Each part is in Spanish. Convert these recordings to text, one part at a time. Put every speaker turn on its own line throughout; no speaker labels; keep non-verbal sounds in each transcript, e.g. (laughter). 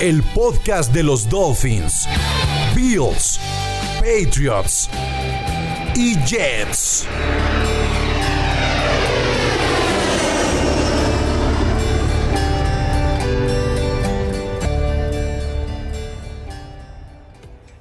El podcast de los Dolphins, Bills, Patriots y Jets.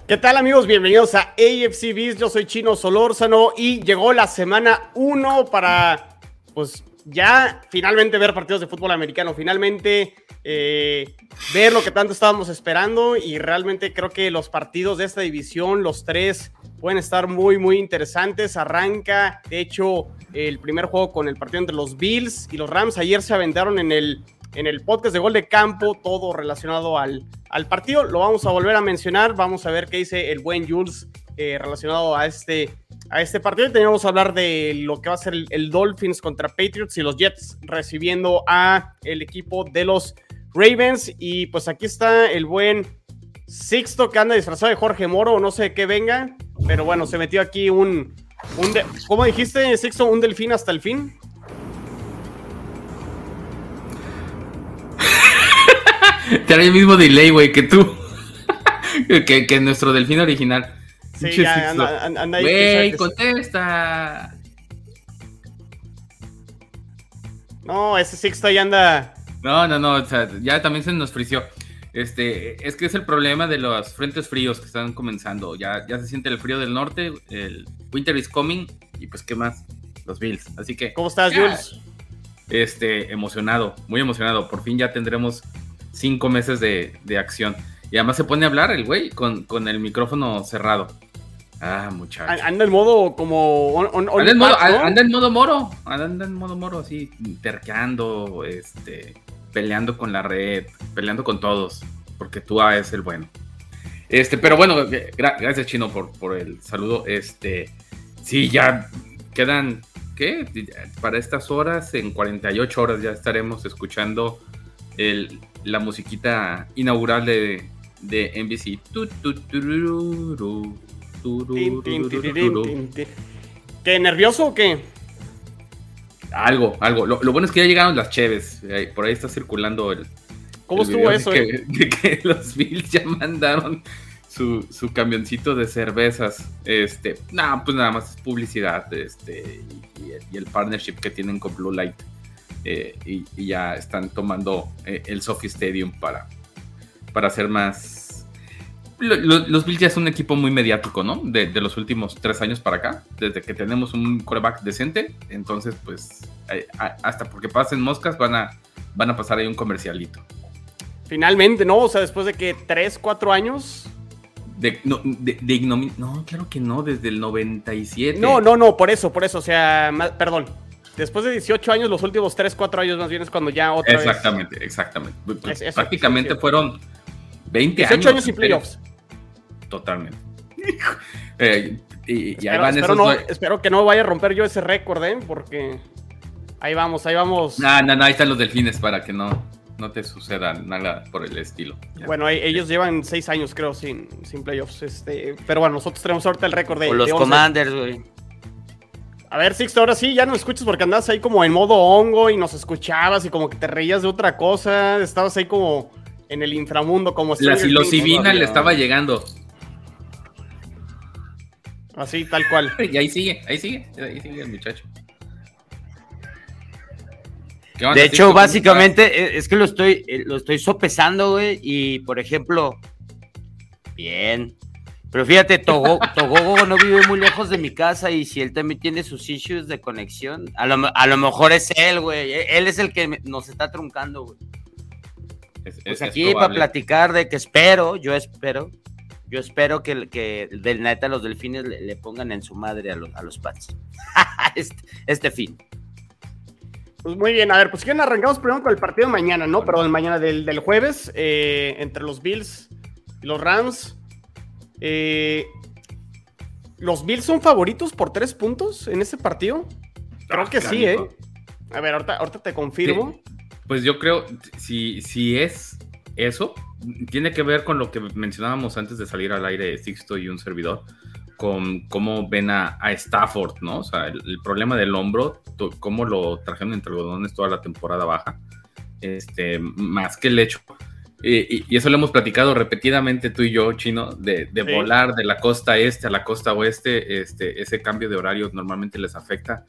¿Qué tal amigos? Bienvenidos a AFC Beast. Yo soy Chino Solórzano y llegó la semana 1 para, pues, ya finalmente ver partidos de fútbol americano, finalmente eh, ver lo que tanto estábamos esperando y realmente creo que los partidos de esta división, los tres, pueden estar muy, muy interesantes. Arranca, de hecho, el primer juego con el partido entre los Bills y los Rams. Ayer se aventaron en el en el podcast de Gol de Campo, todo relacionado al, al partido. Lo vamos a volver a mencionar, vamos a ver qué dice el buen Jules eh, relacionado a este, a este partido. Teníamos que hablar de lo que va a ser el, Dolphins contra Patriots y los Jets recibiendo a el equipo de los Ravens. Y pues aquí está el buen Sixto que anda disfrazado de Jorge Moro, no sé qué venga, pero bueno, se metió aquí un, un ¿cómo dijiste, Sixto? ¿Un delfín hasta el fin? (laughs)
Tiene el mismo delay, güey, que tú. (laughs) que, nuestro delfín original.
Sí, ya, anda, anda ahí.
Güey, contesta.
No, ese Sixto ahí anda.
No, no, no, o sea, ya también se nos frició. Este, es que es el problema de los frentes fríos que están comenzando. Ya, ya se siente el frío del norte, el winter is coming, y pues, ¿qué más? Los Bills. Así que.
¿Cómo estás, Jules?
Este, emocionado, muy emocionado. Por fin ya tendremos cinco meses de, acción. Y además se pone a hablar el güey con, con el micrófono cerrado. Ah, muchacho.
Anda en modo como.
anda, en modo, anda, en modo, moro. Anda en modo moro, así, terqueando, este, peleando con la red, peleando con todos. Porque tú es el bueno. Este, pero bueno, gracias, Chino, por, por el saludo. Este, sí, ya quedan. ¿Qué? Para estas horas, en 48 horas ya estaremos escuchando el, la musiquita inaugural de, de NBC.
¿Qué nervioso o qué?
Algo, algo. Lo, bueno es que ya llegaron las Cheves. Por ahí está circulando el.
¿Cómo estuvo eso? (laughs)
De que, los Bills ya mandaron su, su, camioncito de cervezas. Este, nada, pues nada más es publicidad. Este, y, el partnership que tienen con Blue Light. Eh, y, ya están tomando eh, el Sophie Stadium para, para hacer más... los Bills ya es un equipo muy mediático, ¿no? De, los últimos tres años para acá, desde que tenemos un coreback decente, entonces pues eh, hasta porque pasen moscas van a, van a pasar ahí un comercialito.
Finalmente, ¿no? O sea, después de que tres, cuatro años...
De, no, de, no, claro que no, desde el 97.
No, no, no, por eso, por eso, o sea, perdón, Después de 18 años, los últimos 3, 4 años más bien es cuando ya otra
exactamente, vez... Exactamente, exactamente. Prácticamente fueron 20
18
años.
años sin playoffs.
Totalmente. eh, y,
espero, espero, no, espero, que no vaya a romper yo ese récord, ¿eh? Porque ahí vamos, ahí vamos.
No, no, no, ahí están los delfines para que no, no te suceda nada por el estilo.
Bueno, ellos llevan 6 años, creo, sin, sin playoffs. Este, pero bueno, nosotros tenemos ahorita el récord de.
O los Commanders, güey.
A ver, Sixto, ahora sí, ya no escuchas porque andabas ahí como en modo hongo y nos escuchabas y como que te reías de otra cosa. Estabas ahí como en el inframundo, como
La psilocibina le estaba llegando.
Así, tal cual. (laughs)
Y ahí sigue, ahí sigue, ahí sigue el muchacho.
De hecho, básicamente eh, es que lo estoy, eh, lo estoy sopesando, güey, y por ejemplo, bien, pero fíjate, (laughs) Togogo no vive muy lejos de mi casa y si él también tiene sus issues de conexión, a lo, mejor es él, güey. E, él es el que nos está truncando, güey. pues aquí para platicar de que espero, yo espero, yo espero que, que del neta los delfines le, pongan en su madre a los, a los Pats. (laughs) este, este, fin.
Pues muy bien, a ver, pues quieren arrancamos primero con el partido de mañana, ¿no? Perdón, mañana del, del jueves, eh, entre los Bills Los Rams. Eh, ¿Los Bills son favoritos por tres puntos en ese partido? Creo
Ah,
que sí, ¿eh? A ver, ahorita, ahorita te confirmo.
Pues yo creo, si, si es eso, tiene que ver con lo que mencionábamos antes de salir al aire Sixto y un servidor, con cómo ven a, a Stafford, ¿no? O sea, el, el problema del hombro, to- cómo lo trajeron entre algodones toda la temporada baja, este, más que el hecho. y, y eso lo hemos platicado repetidamente tú y yo, Chino, de, de
Sí.
volar de la costa este a la costa oeste, este, ese cambio de horario normalmente les afecta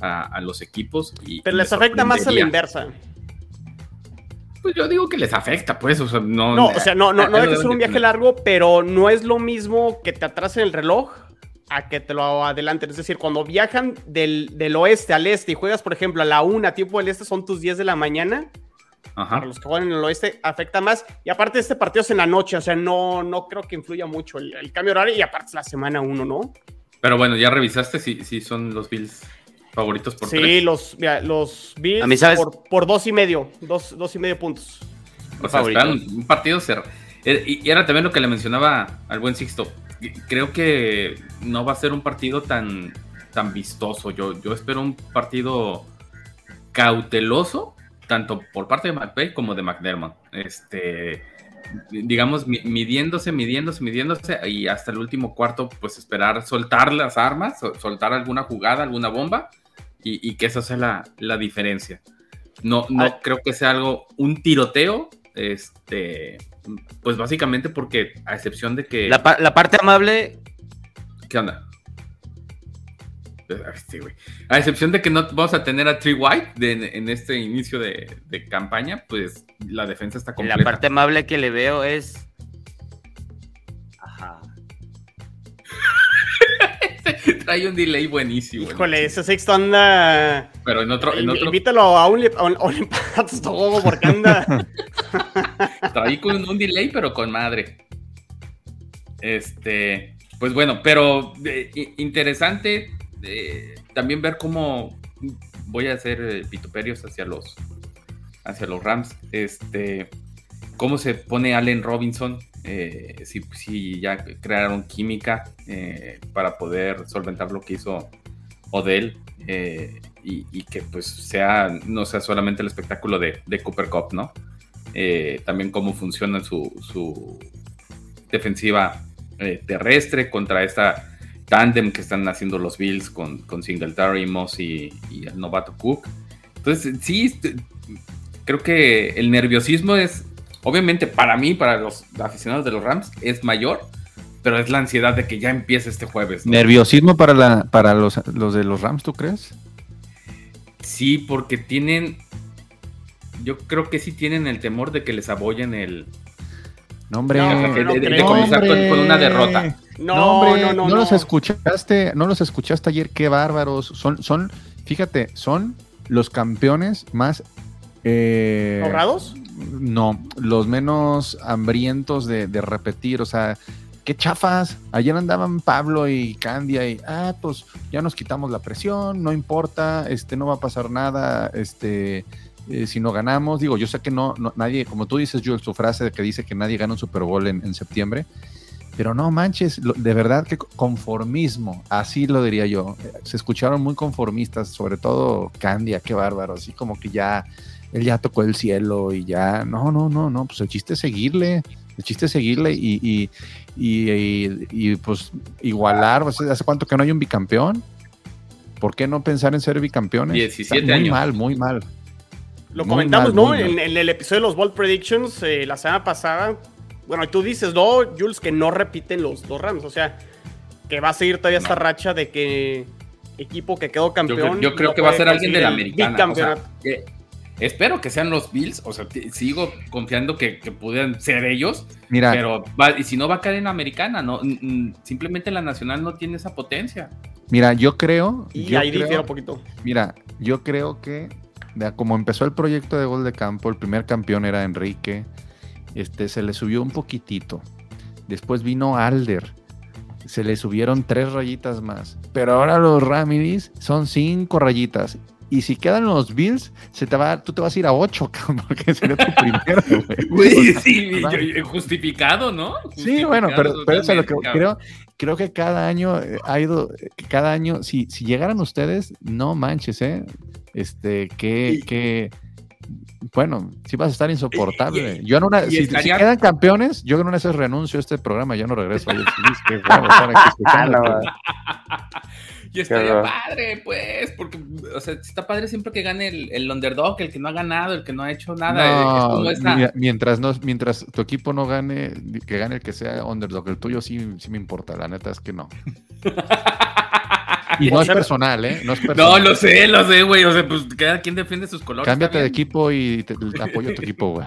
a, a los equipos. Y,
Pero les
me
afecta más a la inversa.
Pues yo digo que les afecta, pues, o sea, no.
No, o sea, no, no, no
ya
deja ser un viaje largo, pero no es lo mismo que te atrasen el reloj a que te lo adelanten. Es decir, cuando viajan del, del oeste al este y juegas, por ejemplo, a la una, tiempo del este, son tus 10 de la mañana.
Ajá.
Para los que juegan en el oeste, afecta más. Y aparte, este partido es en la noche, o sea, no, no creo que influya mucho el, el cambio de horario. Y aparte, es la semana uno, ¿no?
Pero bueno, ya revisaste si, si son los Bills favoritos por
sí,
tres.
los, mira, los Bills
A mí, ¿sabes?
por, por dos y medio, dos, dos y medio puntos.
O sea, esperan un partido cerrado. Y y era también lo que le mencionaba al buen Sixto. Creo que no va a ser un partido tan, tan vistoso. Yo, yo espero un partido cauteloso, tanto por parte de McVay como de McDermott. Este, digamos, mi- midiéndose, midiéndose, midiéndose, y hasta el último cuarto, pues esperar soltar las armas, sol- soltar alguna jugada, alguna bomba, y, y que esa sea la, la diferencia. No, no
Ah.
creo que sea algo, un tiroteo, este, pues básicamente porque, a excepción de que...
La, pa- la parte amable,
¿Qué onda? Sí, güey. A excepción de que no vamos a tener a Tree White de- en este inicio de, de campaña, pues la defensa está
la
completa.
parte amable que le veo es. Ajá. (laughs)
Trae un delay buenísimo.
Híjole, ese sexto anda.
Pero en otro, en otro
Invítalo a un, a un, a (laughs) porque anda. (laughs)
traí con un delay, pero con madre. Este, pues bueno, pero eh, interesante eh, también ver cómo voy a hacer eh, vituperios hacia los hacia los Rams. Este, cómo se pone Allen Robinson, eh, si, si ya crearon química eh, para poder solventar lo que hizo Odell. y, y que pues sea, no sea solamente el espectáculo de, de Cooper Cup, ¿no? también cómo funciona su, su defensiva terrestre contra esta tándem que están haciendo los Bills con, con Singletary, Moss y, y el novato Cook. Entonces, sí, este, creo que el nerviosismo es, obviamente para mí, para los aficionados de los Rams, es mayor, pero es la ansiedad de que ya empiece este jueves. ¿no?
Nerviosismo para, la, para los, los de los Rams, ¿tú crees?
Sí, porque tienen, yo creo que sí tienen el temor de que les abollen el,
No, hombre.
No,
de, comenzar con, una derrota.
No,
No, hombre,
no, no. no.
los escuchaste, no los escuchaste ayer, qué bárbaros. Son, son, fíjate, son los campeones más eh,
¿Ahorrados?
No, los menos hambrientos de, de repetir, o sea, qué chafas. Ayer andaban Pablo y Candia y, ah, pues ya nos quitamos la presión, no importa, este, no va a pasar nada, este, eh, si no ganamos. Digo, yo sé que no, no- nadie, como tú dices, Jules, tu frase de que dice que nadie gana un Super Bowl en, en septiembre, pero no manches, lo- de verdad que conformismo, así lo diría yo. Se escucharon muy conformistas, sobre todo Candia, qué bárbaro, así como que ya él ya tocó el cielo y ya, no, no, no, no, pues el chiste es seguirle, el chiste es seguirle y, y, y, y- y, pues igualar, ¿hace cuánto que no hay un bicampeón? ¿Por qué no pensar en ser bicampeones?
17
Está muy
años.
mal, muy mal.
Lo
Muy
comentamos,
mal,
¿no? En, en el episodio de los Bold Predictions eh, la semana pasada. Bueno, y tú dices, no, Jules, que no repiten los dos Rams. O sea, que va a seguir todavía esta racha de que equipo que quedó campeón.
yo creo
no
que va a ser alguien de la americana. o sea, espero que sean los Bills. O sea, sigo confiando que, que puedan ser ellos.
Mira,
Pero va- y si no va a caer en la americana, no, simplemente la nacional no tiene esa potencia.
mira, yo creo,
y
yo
ahí
creo-
un poquito.
Mira, yo creo que como empezó el proyecto de gol de campo, el primer campeón era Enrique, este, se le subió un poquitito. Después vino Alder, se le subieron tres rayitas más. Pero ahora los Ramidis son cinco rayitas. Y si quedan los Bills, se te va, tú te vas a ir a 8, (laughs) porque sería tu primero,
güey. sí, justificado, ¿no?
sí, bueno, pero, pero eso es lo que creo. Creo que cada año eh, ha ido, cada año, si, si llegaran ustedes, no manches, ¿eh? Este, que, que, bueno, sí vas a estar insoportable. yo en una, si, quedan campeones, yo en una vez renuncio a este programa, ya no regreso. (laughs) (laughs)
Y estaría padre, pues, porque, o sea, está padre siempre que gane el, el, underdog, el que no ha ganado, el que no ha hecho nada.
mientras, no, mientras tu equipo no gane, que gane el que sea underdog, el tuyo sí, sí me importa, la neta es que no. (laughs) Y no es personal, ¿eh? No, es personal.
no lo sé, lo sé, güey. O sea, pues cada quien defiende sus colores.
Cámbiate de equipo y te, apoyo a tu equipo, güey.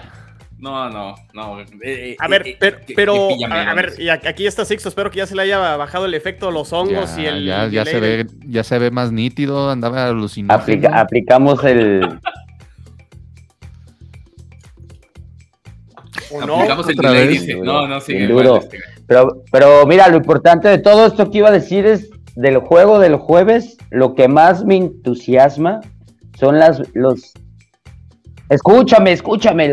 No, no, no. Eh,
eh, a ver, eh, pero, a, ver, y aquí está Sixto, espero que ya se le haya bajado el efecto de los hongos y el.
Ya, ya se ve, ya se ve más nítido, andaba alucinando.
aplicamos el.
no? Aplicamos el delay, dice. No, no, sigue.
Duro. Pero, pero mira, lo importante de todo esto que iba a decir es del juego del jueves, lo que más me entusiasma son las, los, escúchame, escúchame,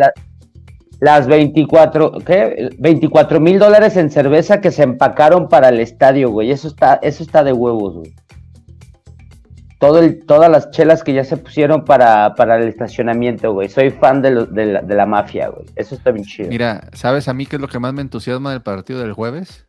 las 24, ¿qué? 24 mil dólares en cerveza que se empacaron para el estadio, güey, eso está, eso está de huevos, güey. Todo el, todas las chelas que ya se pusieron para, para el estacionamiento, güey. Soy fan de, la, de la mafia, güey. Eso está bien chido.
Mira, ¿sabes a mí qué es lo que más me entusiasma del partido del jueves?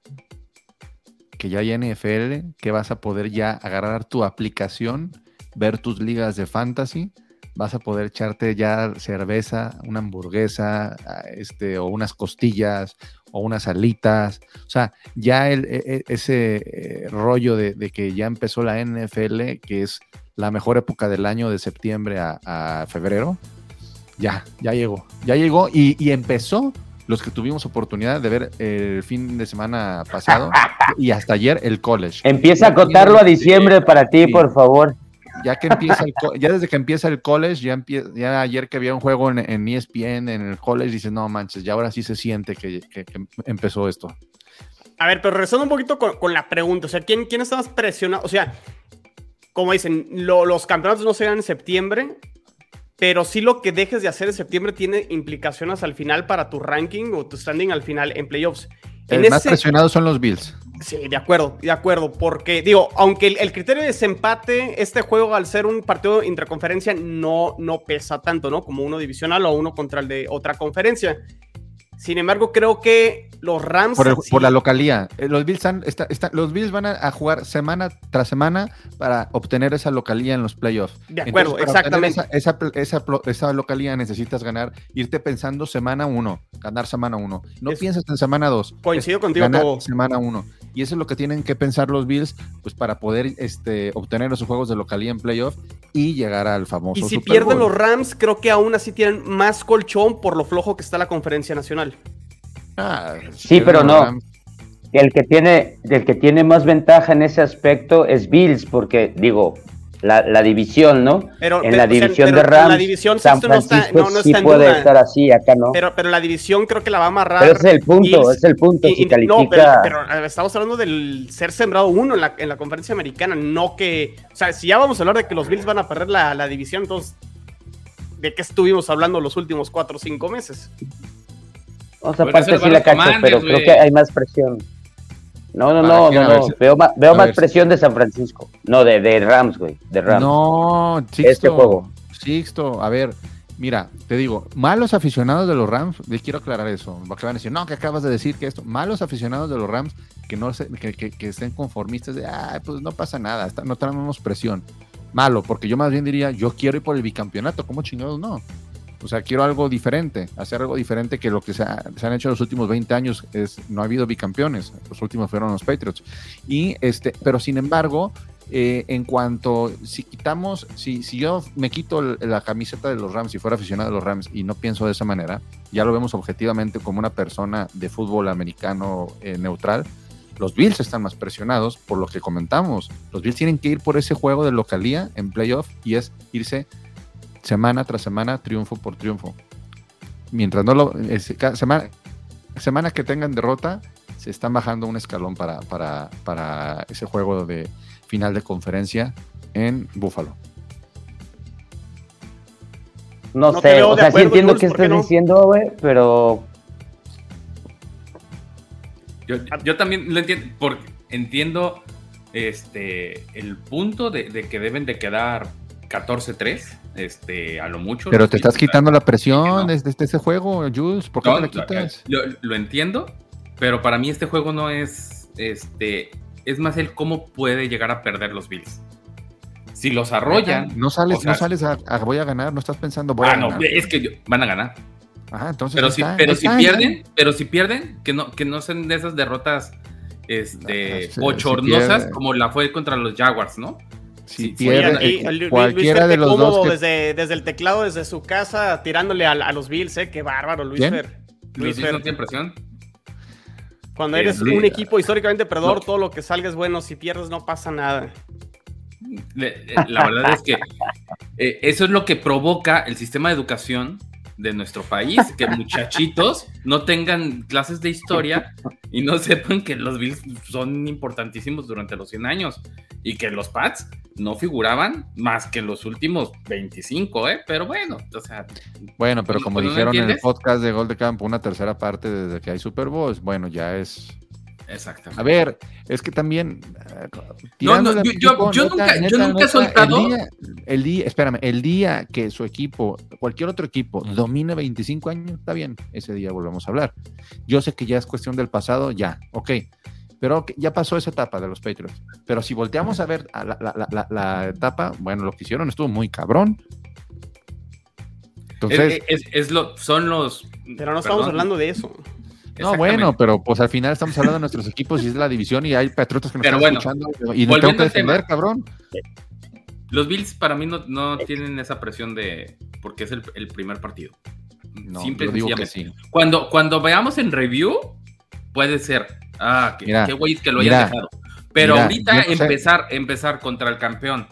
que ya hay NFL, que vas a poder ya agarrar tu aplicación, ver tus ligas de fantasy, vas a poder echarte ya cerveza, una hamburguesa, este, o unas costillas, o unas alitas. O sea, ya el, e, e, ese eh, rollo de, que ya empezó la NFL, que es la mejor época del año de septiembre a, febrero, ya, ya llegó. Ya llegó y, y empezó los que tuvimos oportunidad de ver el fin de semana pasado (laughs) y hasta ayer el college.
Empieza a contarlo a diciembre para ti, por favor.
Ya que empieza ya desde que empieza el college, ya, ya ayer que había un juego en, en, ESPN en el college, dices, no manches, ya ahora sí se siente que, empezó esto.
A ver, pero regresando un poquito con, la pregunta, o sea, ¿quién, quién está más presionado? O sea, como dicen, los campeonatos no se dan en septiembre, pero sí lo que dejes de hacer en septiembre tiene implicaciones al final para tu ranking o tu standing al final en playoffs.
El más presionados son los Bills.
Sí, de acuerdo, de acuerdo, porque digo, aunque el, criterio de desempate, este juego al ser un partido interconferencia no, no pesa tanto, ¿no? Como uno divisional o uno contra el de otra conferencia. Sin embargo, creo que los Rams.
Por, la localía. Eh, los Bills, los Bills van a, jugar semana tras semana para obtener esa localía en los playoffs.
De acuerdo, exactamente.
Esa, esa, esa, localía necesitas ganar, irte pensando semana uno, ganar semana uno. No piensas en semana dos.
Coincido contigo.
Ganar semana uno. Y eso es lo que tienen que pensar los Bills, pues para poder este, obtener esos juegos de localía en playoff y llegar al famoso.
Y si pierden los Rams, creo que aún así tienen más colchón por lo flojo que está la conferencia nacional.
Ah, sí, pero no. El que tiene, el que tiene más ventaja en ese aspecto es Bills, porque digo, la, división, ¿no?
Pero,
en la división de Rams,
la división San Francisco no está,
sí puede estar así, acá no.
Pero, pero la división creo que la va a amarrar.
Pero ese es el punto, es el punto. si califica... No,
pero, estamos hablando del ser sembrado uno en la, en la conferencia americana, no que. O sea, si ya vamos a hablar de que los Bills van a perder la, la división, entonces, ¿de qué estuvimos hablando los últimos cuatro o cinco meses?
O sea, aparte sí la cacho, pero creo que hay más presión. No, no, no, no, no. Veo, más, veo más presión de San Francisco. No, de, de Rams, güey. De Rams.
No, Sixto. Este juego. Sixto, a ver, mira, te digo, malos aficionados de los Rams, les quiero aclarar eso, porque van a decir, no, que acabas de decir que esto, malos aficionados de los Rams que no se, que, que, estén conformistas de, ah, pues no pasa nada, no tenemos presión. Malo, porque yo más bien diría, yo quiero ir por el bicampeonato, ¿cómo chingados no? O sea, quiero algo diferente, hacer algo diferente que lo que se, han hecho en los últimos 20 años. Es, no ha habido bicampeones, los últimos fueron los Patriots. Y este, pero sin embargo, eh, en cuanto, si quitamos, si, si yo me quito la camiseta de los Rams, si fuera aficionado de los Rams y no pienso de esa manera, ya lo vemos objetivamente como una persona de fútbol americano eh, neutral, los Bills están más presionados por lo que comentamos. Los Bills tienen que ir por ese juego de localía en playoff y es irse semana tras semana, triunfo por triunfo. Mientras no lo. semana, semana que tengan derrota, se están bajando un escalón para, para, para ese juego de final de conferencia en Buffalo.
No, sé, o sea, sí entiendo
Jules,
qué
¿por qué
estás
no?
diciendo, güey, pero
Yo, yo también lo entiendo, porque entiendo este el punto de, de que deben de quedar 14-3, este, a lo mucho.
Pero te estás quitando la presión
no.
desde ese juego, Jules. ¿Por qué
No,
te la quitas?
Lo, lo entiendo, pero para mí este juego no es, este, es más el cómo puede llegar a perder los Bills. Si los arrollan,
No sales,
o sea,
no sales a, a voy a ganar, no estás pensando voy
ah,
a
no,
ganar.
es que yo- van a ganar.
Ajá, entonces
Pero si, pero pierden, pero si pierden, que no, que no sean de esas derrotas este,
Ah,
como la fue contra los Jaguars, ¿no?
Si
Sí,
pierde,
aquí,
eh,
el Luis-
cualquiera
Luis Fer,
de los dos que
desde, desde el teclado, desde su casa, tirándole a, a los Bills, ¿eh? Qué bárbaro, Luis
¿Quién?
Fer. Luis
Bills no
Fer.
tienen presión.
Cuando
Eh,
eres
Luis-
un equipo históricamente perdedor,
No.
todo lo que salga es bueno. Si pierdes, no pasa nada.
Eh, La verdad es que eh, eso es lo que provoca el sistema de educación de nuestro país, que muchachitos no tengan clases de historia y no sepan que los Bills son importantísimos durante los 100 años y que los Pats no figuraban más que en los últimos 25, ¿eh? Pero bueno, o sea,
Bueno, pero como
¿No
dijeron en el podcast de Gol de Campo, una tercera parte desde que hay Super Bowls, bueno, ya es.
Exactamente.
A ver, es que también. eh,
No, no, yo- nunca- yo nunca he soltado-
El día, el día, espérame, el día que su equipo, cualquier otro equipo, domine 25 años, está bien, ese día volvemos a hablar. Yo sé que ya es cuestión del pasado, ya, ok. Pero ya pasó esa etapa de los Patriots. Pero si volteamos a ver a la, la- la- la- la etapa, bueno, lo que hicieron estuvo muy cabrón. Entonces,
Es- es- es lo, son los.
Pero no estamos hablando de eso.
No, bueno, pero pues al final estamos hablando de nuestros equipos y es la división y hay patriotas que nos
Pero
están
bueno,
escuchando y no tengo que defender, cabrón.
Los Bills para mí no, no tienen esa presión de. porque es el, el primer partido.
No,
Simple
digo que sí.
Cuando, cuando veamos en review, puede ser. Ah, que,
Mira,
qué güey que lo
mira,
hayan dejado. Pero
mira,
ahorita empezar, empezar contra el campeón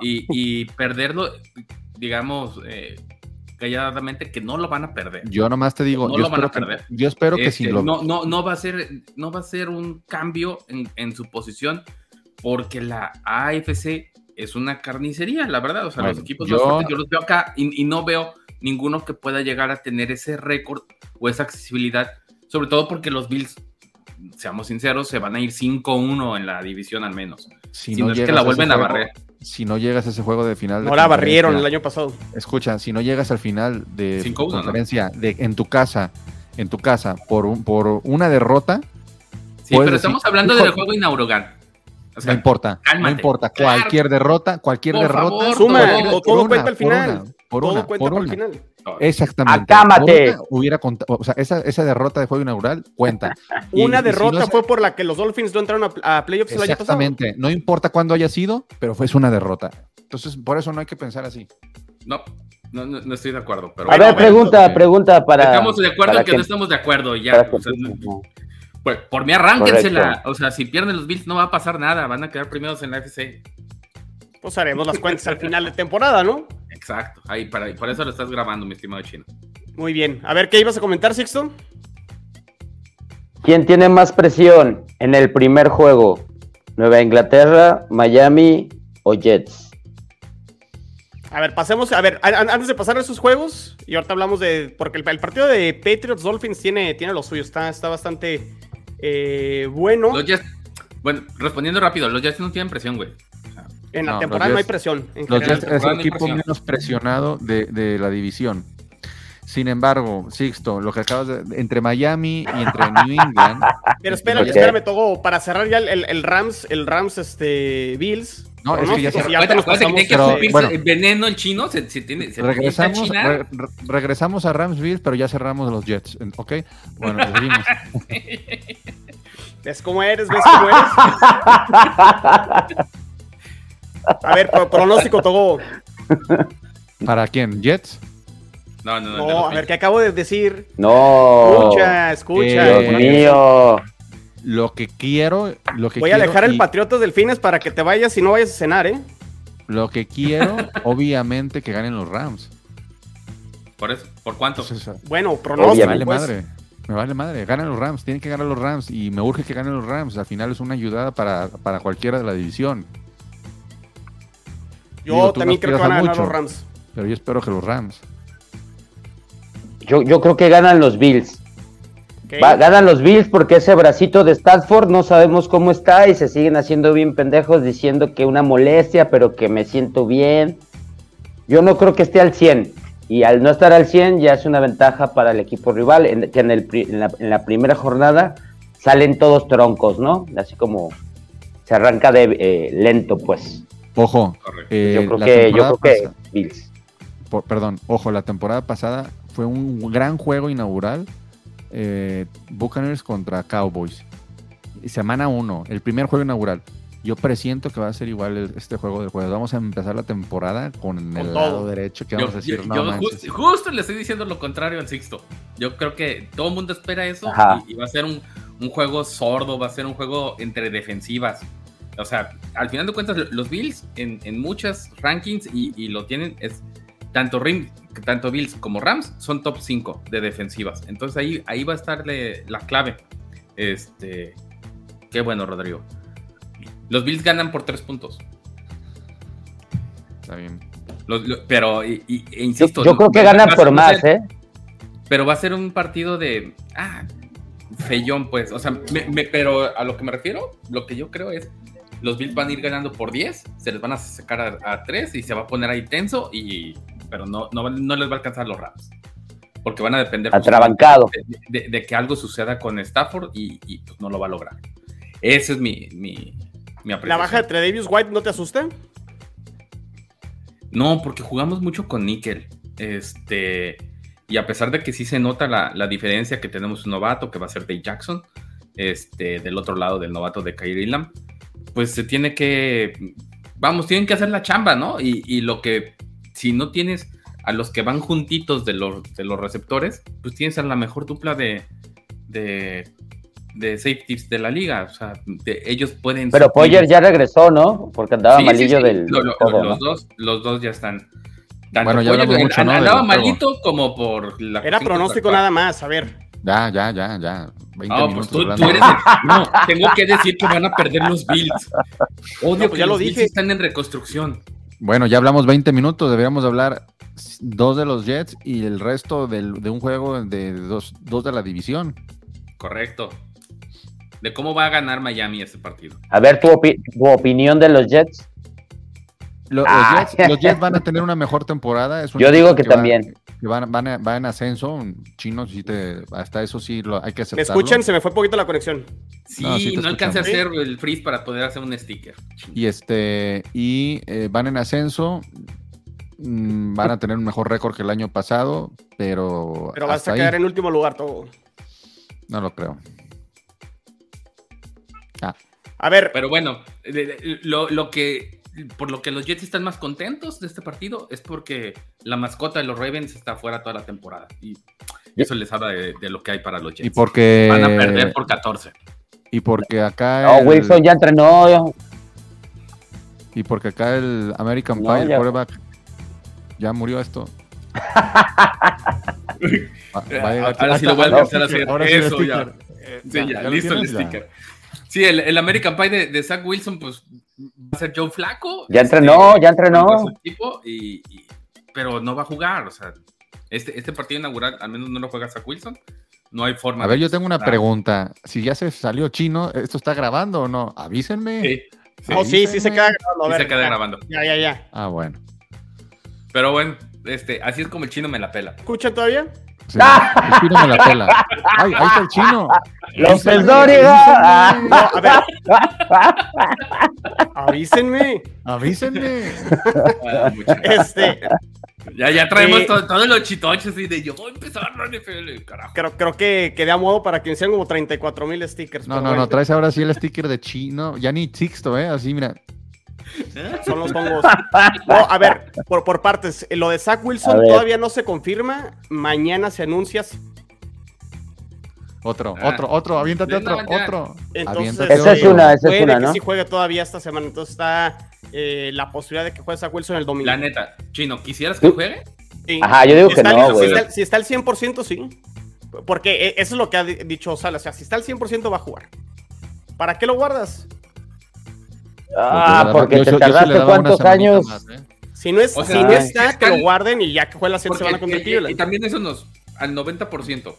y, y perderlo, digamos, eh, calladamente, que no lo van a perder.
Yo nomás te digo,
No
yo,
lo van a perder.
que, yo espero que
Este,
si lo
no, no, no va a ser, no va a ser un cambio en, en su posición, porque la AFC es una carnicería, la verdad. O sea, los equipos
yo-
más fuertes, yo los veo acá y, y no veo ninguno que pueda llegar a tener ese récord o esa accesibilidad, sobre todo porque los Bills, seamos sinceros, se van a ir 5-1 en la división al menos.
si
Si
no
no es que la vuelven a
juego-
barrer.
Si no llegas a ese juego de final de
No la barrieron el año pasado.
Escucha, si no llegas al final de
5-1, ¿no?
conferencia de, en tu casa, en tu casa por un, por una derrota,
Sí, pero
decir,
estamos hablando del juego inaugural. O sea,
no importa,
cálmate.
no importa,
Claro.
cualquier derrota, cualquier
Por
derrota,
favor,
Suma,
todo-
cuenta al final.
una, por
todo
una,
cuenta
por
para el
una.
final.
Exactamente.
Acámate.
Por Hubiera contado, o sea, esa, esa derrota de juego inaugural cuenta. (laughs) Y-
Una
y si
derrota
no
fue por la que los Dolphins no entraron a, a playoffs el año pasado.
Exactamente. No importa cuándo haya sido, pero fue una derrota. Entonces, por eso no hay que pensar así.
No, no, no, no estoy de acuerdo. Pero
A
bueno,
ver, pregunta, pregunta para.
Estamos de acuerdo en que, no estamos de acuerdo y ya. o sea, no- pues, por mí arránquensela.
Correcto.
O sea, si pierden los Bills no va a pasar nada. Van a quedar primeros en la FC.
Pues haremos las cuentas al final de (laughs) temporada, ¿no?
Exacto. Ahí, para, por eso lo estás grabando, mi estimado chino.
Muy bien. A ver, ¿qué ibas a comentar, Sixto?
¿Quién tiene más presión en el primer juego? ¿Nueva Inglaterra, Miami o Jets?
A ver, pasemos. A ver, antes de pasar a esos juegos, y ahorita hablamos de. Porque el, el partido de Patriots Dolphins tiene, tiene lo suyo. Está, está bastante eh, bueno.
Los Jets, bueno, respondiendo rápido, los Jets no tienen presión, güey.
En la
No,
temporada no hay presión. En
Los. Jets es el equipo
presión.
menos presionado de, de la división. Sin embargo, Sixto, lo que acabas de. Entre Miami y entre (laughs) New England.
Pero espérame,
Ok.
espérame, Togo. Para cerrar ya el, el- el Rams, el Rams este, Bills.
No, es que ya se-
y ahorita
Acuérdate,
nos
acuérdate que
pasamos,
tiene que
pero, bueno.
el veneno el chino. Se, se tiene, se
regresamos, re- regresamos a Ramsville, pero ya cerramos los Jets. ¿Ok? Bueno, seguimos. (laughs)
¿Ves cómo eres? ¿Ves cómo eres? (laughs) A ver, pro- pronóstico, Togo.
¿Para quién? ¿Jets?
No, no, no.
No, a ver. ¿qué acabo de decir?
No.
Escucha, escucha.
Eh,
Dios mío.
Lo que quiero. Lo que
Voy a dejar el Patriotas Delfines para que te vayas y no vayas a cenar, ¿eh?
Lo que quiero, (laughs) obviamente, que ganen los Rams.
Por eso, ¿por cuánto?
Entonces,
Bueno,
me
pronóstico,
vale
pues.
madre. Me vale madre. Ganan los Rams. Tienen que ganar los Rams. Y me urge que ganen los Rams. Al final es una ayudada para, para cualquiera de la división.
Yo
Digo,
también creo que van a ganar los. Rams.
Pero yo espero que los Rams.
yo, yo creo que ganan los Bills. Va- ganan los Bills porque ese bracito de Stafford no sabemos cómo está y se siguen haciendo bien pendejos diciendo que una molestia, pero que me siento bien. Yo no creo que esté al 100 y al no estar al 100 ya es una ventaja para el equipo rival, en, que en, el pri- en la, en la primera jornada salen todos troncos, ¿no? Así como se arranca de eh, lento, pues.
Ojo, eh,
yo creo
la
que, yo
temporada
creo que Bills.
por- perdón, ojo, la temporada pasada fue un gran juego inaugural. Eh, Buccaneers contra Cowboys. Semana 1, el primer juego inaugural. Yo presiento que va a ser igual el- este juego del jueves. Vamos a empezar la temporada con, el
todo.
lado derecho que
Yo,
vamos a decir,
yo-
no
yo
manches".
just- justo le estoy diciendo lo contrario al Sixto. Yo creo que todo el mundo espera eso y, y va a ser un, un juego sordo, va a ser un juego entre defensivas. O sea, al final de cuentas, los Bills en, en muchas rankings y, y lo tienen, es tanto, Rim- tanto Bills como Rams son top 5 de defensivas. Entonces ahí, ahí va a estar la clave. Este, qué bueno, Rodrigo. Los Bills ganan por 3 puntos.
Está bien.
Los- pero, y- y- e insisto.
yo creo que ganan por
ser-
más, ¿eh?
Pero va a ser un partido de. Ah, feyón, pues. O sea, me- me- pero a lo que me refiero, lo que yo creo es. Los Bills van a ir ganando por 10, se les van a sacar a, 3 y se va a poner ahí tenso, y, pero no, no, no les va a alcanzar los Rams. Porque van a depender
Atrabancado.
de, de- de que algo suceda con Stafford y, y, pues, no lo va a lograr. Esa es mi, mi, mi
¿La
apreciación.
baja de Tredavious White no te asusta?
No, porque jugamos mucho con níquel. Este, y a pesar de que sí se nota la, la diferencia que tenemos un novato que va a ser Dave Jackson, este, del otro lado del novato de Kyrie Lam, pues se tiene que, vamos, tienen que hacer la chamba, ¿no? Y, y lo que, si no tienes a los que van juntitos de los, de los receptores, pues tienes a la mejor dupla de, de, de safeties de la liga. O sea, de- ellos pueden...
Pero Poyer ya regresó, ¿no? Porque andaba
Sí,
malillo
sí.
del
Lo- lo-
codo,
los,
¿no?
dos, los dos ya están. Tanto
Bueno, ya
Poyer
mucho, ¿no?
Andaba malito como por la.
Era pronóstico nada más, a ver.
Ya, ya, ya, ya. 20
No, pues tú, eres. el- (laughs) No, tengo que decir que van a perder los Bills. Odio
No, pues
que
ya lo
Bills
dije.
están en reconstrucción.
Bueno, ya hablamos 20 minutos, deberíamos hablar dos de los Jets y el resto del- de un juego de dos, dos de la división.
Correcto. De cómo va a ganar Miami ese partido.
A ver, tu, opi- tu opinión de los Jets.
Lo- Los,
Ah.
Jets, los Jets van a tener una mejor temporada. es un
Yo digo que
va-
también.
Que van, van, a- va en ascenso, chinos, sí te, hasta eso sí lo, hay que
¿Me
aceptarlo.
escuchan? Se me fue poquito la conexión.
Sí,
No, sí
alcancé a hacer el freeze para poder hacer un sticker.
Y este y eh, van en ascenso. mm, Van a tener un mejor récord que el año pasado, pero,
Pero vas a
ahí
quedar en último lugar todo.
no lo creo.
A ver,
Pero bueno, lo, lo que por lo que los Jets están más contentos de este partido es porque la mascota de los Ravens está fuera toda la temporada. Y eso les habla de, de lo que hay para los Jets.
Y porque
Van a perder por 14.
y porque acá
No,
el-
Wilson ya entrenó.
y porque acá el American
No,
Pie, el
ya-
quarterback, ya murió esto. (laughs) Va- va a llegar-
Ahora sí lo voy a alcanzar a hacer. Eso ya.
Eh,
Sí, ya, listo el sticker. Sí, el, el American Pie de, de Zach Wilson, pues va a ser Joe Flaco.
Ya
este,
entrenó, ya entrenó.
y, y- pero no va a jugar. O sea, este, este partido inaugural al menos no lo juega Zach Wilson. No hay forma.
A ver,
de-
yo tengo una pregunta. Si ya se salió chino, ¿esto está grabando o no? Avísenme.
Sí, sí,
oh, sí, sí se queda grabando. A
sí se queda
ya,
grabando.
Ya, ya, ya.
Ah, bueno.
Pero bueno, este, así es como el chino me la pela.
¿Escuchan todavía?
Sí, el chino me la pela. Ay, ahí está el chino.
López Dóriga.
avísenme.
No, a ver. Avísenme.
Avísenme.
Ah.
Este,
ya, ya traemos todo- todos los chitoches y de yo voy a empezar la NFL, carajo.
creo, creo que quedé a modo para que sean como 34 mil stickers.
No, no,
bueno,
no, traes ahora sí el sticker de chino. Ya ni Sixto, ¿eh? Así, mira.
Son los hongos. (laughs) No, a ver, por, por partes. Lo de Zach Wilson todavía no se confirma. Mañana se anuncia.
Otro,
Ah.
otro, otro. Aviéntate otro, otro.
Entonces,
Esa es una, esa es
puede
una,
que
¿no?
sí juegue todavía esta semana. Entonces está eh, la posibilidad de que juegue Zach Wilson el domingo.
La neta, chino, ¿quisieras que juegue?
Sí.
Ajá, yo digo
Si
que
está
no,
si, si está al 100%, sí. Porque eh, eso es lo que ha di- dicho Sala. O sea, si está al 100%, va a jugar. ¿Para qué lo guardas?
Ah, porque
Yo-
te tardaste cuántos años.
más, ¿eh?
Si no, es,
O
si
sea,
no
ay,
está,
es
que lo guarden y ya que juegue la siguiente
Porque-
semana contra
y, y- también eso nos, al 90%,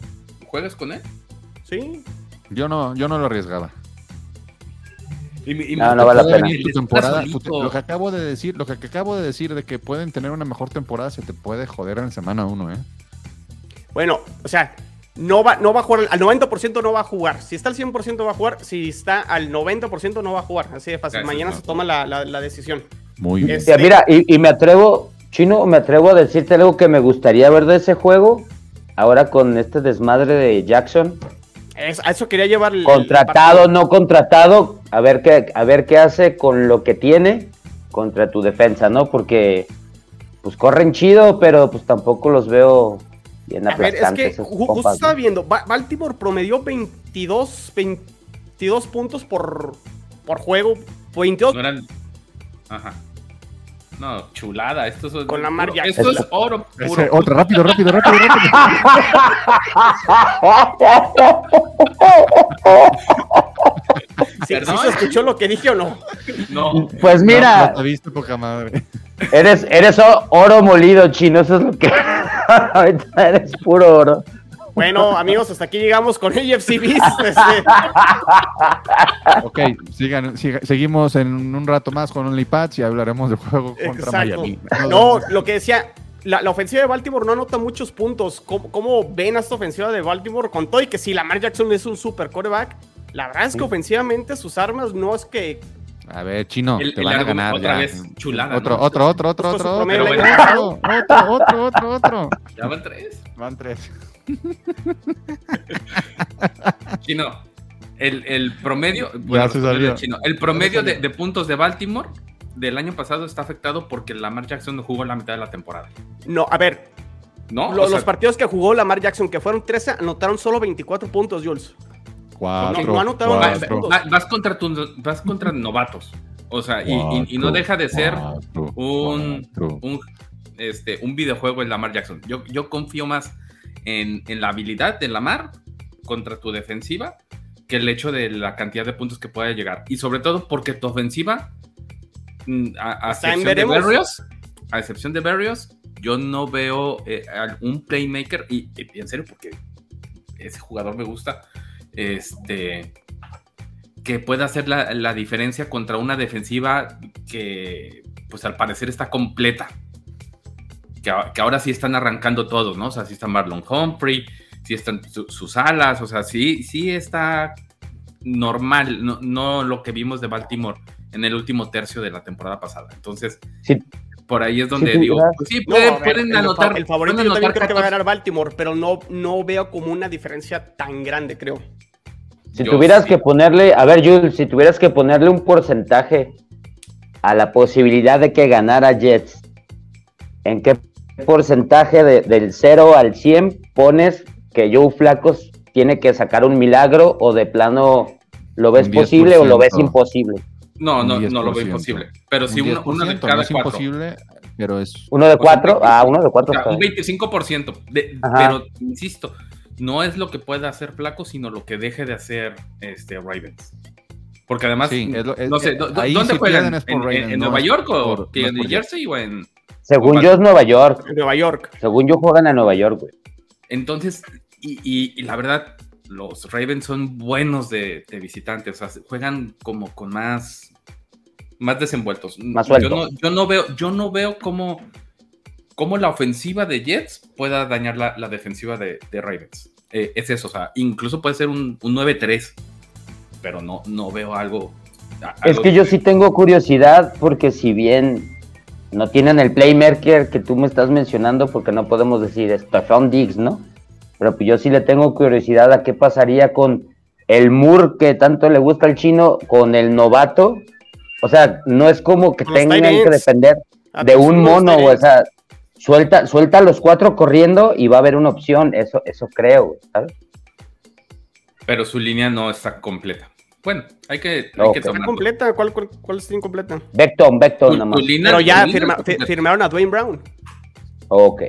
¿juegas con él?
Sí.
Yo no, yo no lo arriesgaba.
Y, me- y
No, no vale la pena.
tu temporada, tu- lo que acabo de decir, lo que acabo de decir de que pueden tener una mejor temporada se te puede joder en semana uno, ¿eh?
Bueno, o sea, no va, no va a jugar, al 90% no va a jugar. Si está al 100% va a jugar, si está al 90% no va a jugar. Así de fácil. Mañana
no.
se toma la, la- la decisión.
Muy bien.
Es-
Ya, mira, y, y me atrevo, Chino, me atrevo a decirte algo que me gustaría ver de ese juego. Ahora con este desmadre de Jackson,
Es- a eso quería llevar el.
contratado, no contratado, a ver qué, a ver qué hace con lo que tiene contra tu defensa, ¿no? Porque pues corren chido, pero pues tampoco los veo bien
A ver, es que justo estaba
¿no?
viendo, Ba- Baltimore promedió 22, 22 puntos por, por juego. 22
no eran. Ajá. No, chulada. Esto es,
Con Lamar
puro-
Jackson.
Esto es oro puro.
Otra, rápido, rápido, rápido, rápido. (laughs)
¿Sí,
¿Perdón?
sí se escuchó lo que dije o no?
No, (laughs)
Pues mira,
No, no te viste poca madre.
Eres, eres oro molido, chino, eso es lo que (laughs) ahorita eres puro oro.
Bueno, amigos, hasta aquí llegamos con AFC Beast. (laughs) Este,
Ok, sigan, siga- seguimos en un rato más con OnlyPads y hablaremos del juego contra
Exacto.
Miami.
No, lo que decía, la, la ofensiva de Baltimore no anota muchos puntos. ¿Cómo, cómo ven a esta ofensiva de Baltimore con todo y que si Lamar Jackson es un super quarterback? La verdad es que ofensivamente sus armas no es que
A ver, chino,
El-
te
el
van a ganar
otra
ya.
vez, chulada,
Otro,
¿no?
otro, otro, otro, otro, otro, otro, otro, otro, otro, otro.
ya van tres.
Van tres. (laughs)
Chino, el, el promedio, bueno,
se
respondiendo
salió.
al chino, el promedio de, de puntos de Baltimore del año pasado está afectado porque Lamar Jackson no jugó la mitad de la temporada.
no, a ver,
¿No?
lo-
O sea,
los partidos que jugó Lamar Jackson, que fueron 13, anotaron solo 24 puntos, Jules.
Cuatro,
No, no anotaron
va-
cuatro,
puntos.
va- vas contra tu- vas contra novatos. O sea, y, y- y no
cuatro,
deja de ser
cuatro,
un,
cuatro.
un, este, un videojuego en Lamar Jackson. Yo, yo confío más en, en la habilidad de Lamar contra tu defensiva que el hecho de la cantidad de puntos que pueda llegar. Y sobre todo porque tu ofensiva, mm, a, a excepción de. Berrios, a excepción de Berrios, yo no veo eh, un playmaker, y, y en serio, porque ese jugador me gusta, este que pueda hacer la, la diferencia contra una defensiva que, pues al parecer está completa. Que, que ahora sí están arrancando todos, ¿no? O sea, sí está Marlon Humphrey, sí están su- sus alas, o sea, sí, sí está normal, no, no lo que vimos de Baltimore en el último tercio de la temporada pasada. Entonces,
Sí.
por ahí es donde digo, pues sí,
No,
pueden,
a ver,
pueden
el,
anotar.
fa- el favorito yo también creo que va a
14.
ganar Baltimore, pero no, no veo como una diferencia tan grande, creo.
Si
Yo
tuvieras
sí.
que ponerle, a ver, Jules, si tuvieras que ponerle un porcentaje a la posibilidad de que ganara Jets, ¿en qué porcentaje de- del 0 al 100 pones que Joe Flacos tiene que sacar un milagro o de plano lo ves posible o lo ves
10%.
imposible?
No, no, no lo veo
10%.
imposible. Pero sí,
Un
uno, uno de
10%,
cada
no es
cuatro.
imposible, pero es
¿Uno de cuatro? Ah, uno de
O
cuatro.
sea, un
bien.
25%. De, pero, insisto, no es lo que pueda hacer Flaco, sino lo que deje de hacer este Ravens. Porque además,
Sí, es lo- es-
no sé, ¿dó- dó-
ahí
¿dónde
sí
juegan?
pierden es por
¿En,
Ravens,
en- en
no
Nueva York o
por-
que
no
en New Jersey o en...?
Según yo es Nueva York.
Nueva York.
Según yo juegan a Nueva York, güey.
Entonces, y, y- y la verdad, los Ravens son buenos de, de visitantes, o sea, juegan como con más, más desenvueltos.
Más
yo, no, yo no veo, yo no veo cómo, cómo la ofensiva de Jets pueda dañar la, la defensiva de, de Ravens. Eh, es eso, o sea, incluso puede ser un, un 9-3, pero no, no veo algo. a-
Es que yo sí tengo curiosidad porque si bien no tienen el playmaker que tú me estás mencionando, porque no podemos decir Stephon Diggs, ¿no? Pero pues yo sí le tengo curiosidad a qué pasaría con el Moore que tanto le gusta al chino, con el novato. O sea, no es como que tengan que depender de un mono, o sea, suelta, suelta a los cuatro corriendo y va a haber una opción, eso, eso creo, ¿sabes?
pero su línea no está completa. Bueno, hay que, hay
Ok.
que
Está
¿Está
tomarlo.
completa? ¿Cuál, cuál, cuál está incompleta?
Beckton, Beckton, nada más.
Pero ya firma- firmaron a Dwayne Brown,
Ok.